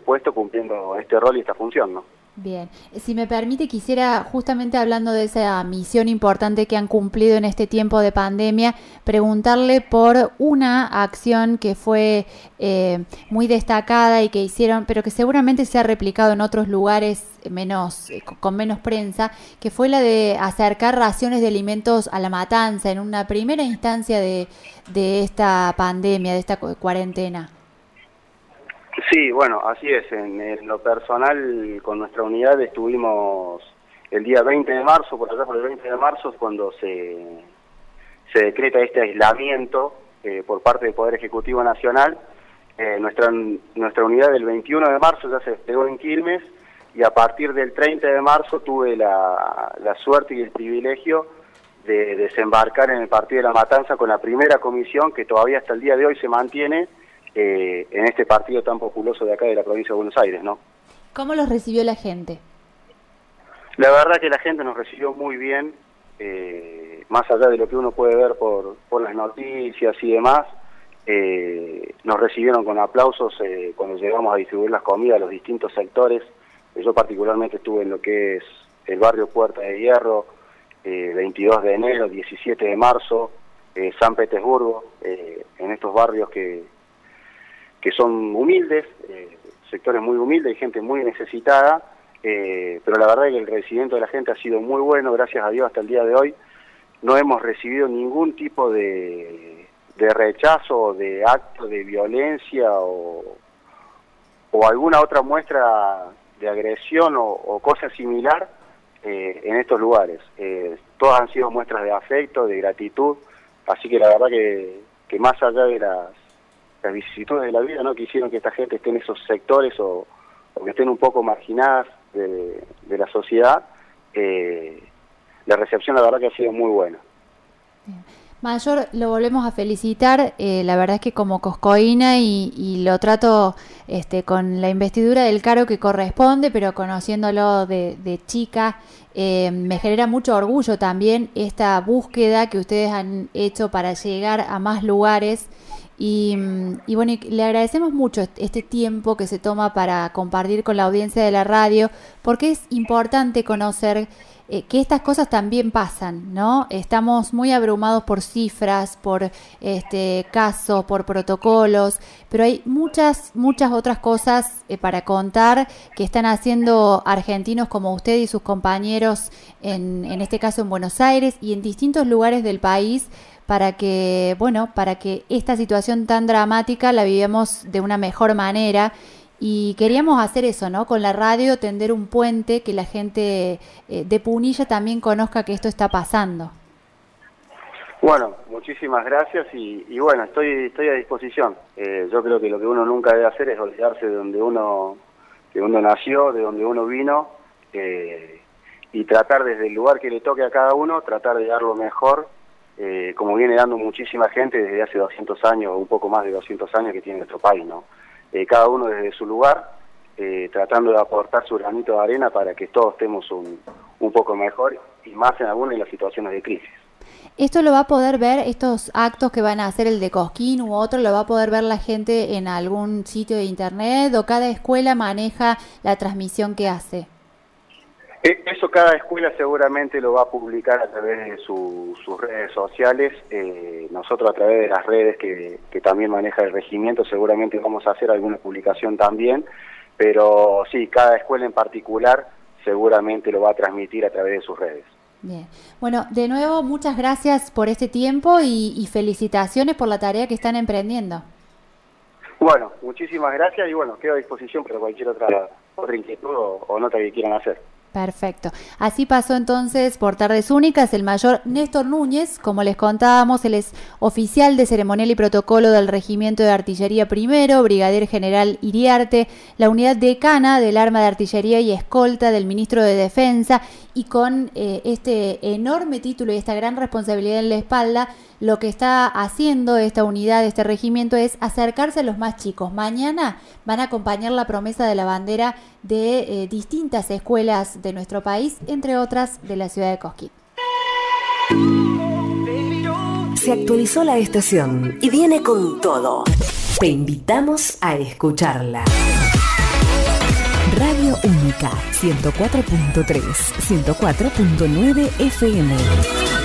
puesto cumpliendo este rol y esta función, ¿no? Bien, si me permite, quisiera, justamente hablando de esa misión importante que han cumplido en este tiempo de pandemia, preguntarle por una acción que fue eh, muy destacada y que hicieron, pero que seguramente se ha replicado en otros lugares menos, eh, con menos prensa, que fue la de acercar raciones de alimentos a la matanza en una primera instancia de esta pandemia, de esta cuarentena. Sí, bueno, así es. En, lo personal, con nuestra unidad estuvimos el día 20 de marzo, por allá por el 20 de marzo, cuando se, se decreta este aislamiento eh, por parte del Poder Ejecutivo Nacional. Eh, nuestra, nuestra unidad del 21 de marzo ya se despegó en Quilmes y a partir del 30 de marzo tuve la, la suerte y el privilegio de desembarcar en el Partido de la Matanza con la primera comisión que todavía hasta el día de hoy se mantiene eh, en este partido tan populoso de acá de la provincia de Buenos Aires, ¿no? ¿Cómo los recibió la gente? La verdad que la gente nos recibió muy bien, eh, más allá de lo que uno puede ver por, por las noticias y demás, eh, nos recibieron con aplausos cuando llegamos a distribuir las comidas a los distintos sectores. Yo particularmente estuve en lo que es el barrio Puerta de Hierro, 22 de enero, 17 de marzo, San Petersburgo, en estos barrios que, que son humildes, eh, sectores muy humildes y gente muy necesitada, eh, pero la verdad es que el recibimiento de la gente ha sido muy bueno, gracias a Dios hasta el día de hoy. No hemos recibido ningún tipo de, rechazo o de acto de violencia o, alguna otra muestra de agresión o, cosa similar eh, en estos lugares. todas han sido muestras de afecto, de gratitud, así que la verdad que más allá de las las vicisitudes de la vida no quisieron que esta gente esté en esos sectores o, que estén un poco marginadas de, la sociedad, eh, la recepción la verdad que ha sido muy buena. Mayor, lo volvemos a felicitar. Eh, la verdad es que como Coscoína y, lo trato este, con la investidura del caro que corresponde, pero conociéndolo de, chica, eh, me genera mucho orgullo también esta búsqueda que ustedes han hecho para llegar a más lugares y, bueno, le agradecemos mucho este tiempo que se toma para compartir con la audiencia de la radio, porque es importante conocer eh, que estas cosas también pasan, ¿no? Estamos muy abrumados por cifras, por este casos, por protocolos, pero hay muchas, muchas otras cosas eh, para contar que están haciendo argentinos como usted y sus compañeros, en, en este caso en Buenos Aires y en distintos lugares del país para que, bueno, para que esta situación tan dramática la vivamos de una mejor manera. Y queríamos hacer eso, ¿no? Con la radio, tender un puente, que la gente eh, de Punilla también conozca que esto está pasando. Bueno, muchísimas gracias y, bueno, estoy estoy a disposición. Eh, yo creo que lo que uno nunca debe hacer es olvidarse de donde uno, de uno nació, de donde uno vino eh, y tratar desde el lugar que le toque a cada uno, tratar de dar lo mejor eh, como viene dando muchísima gente desde hace 200 años, un poco más de 200 años que tiene nuestro país, ¿no? Eh, cada uno desde su lugar, eh, tratando de aportar su granito de arena para que todos estemos un, un poco mejor y más en algunas de las situaciones de crisis. ¿Esto lo va a poder ver, estos actos que van a hacer el de Cosquín u otro, lo va a poder ver la gente en algún sitio de internet o cada escuela maneja la transmisión que hace? E, eso cada escuela seguramente lo va a publicar a través de sus redes sociales. Eh, nosotros a través de las redes que, también maneja el regimiento seguramente vamos a hacer alguna publicación también. Pero sí, cada escuela en particular seguramente lo va a transmitir a través de sus redes. Bien. Bueno, de nuevo, muchas gracias por este tiempo y, felicitaciones por la tarea que están emprendiendo. Bueno, muchísimas gracias y bueno, quedo a disposición para cualquier otra, otra inquietud o nota que quieran hacer. Perfecto. Así pasó entonces por Tardes Únicas el mayor Néstor Núñez, como les contábamos, él es oficial de ceremonial y protocolo del Regimiento de Artillería Primero, Brigadier General Iriarte, la unidad decana del arma de artillería y escolta del ministro de Defensa, y con eh, este enorme título y esta gran responsabilidad en la espalda, lo que está haciendo esta unidad, este regimiento, es acercarse a los más chicos. Mañana van a acompañar la promesa de la bandera de eh, distintas escuelas de nuestro país, entre otras de la ciudad de Cosquín. Se actualizó la estación y viene con todo. Te invitamos a escucharla. Radio Única 104.3, 104.9 FM.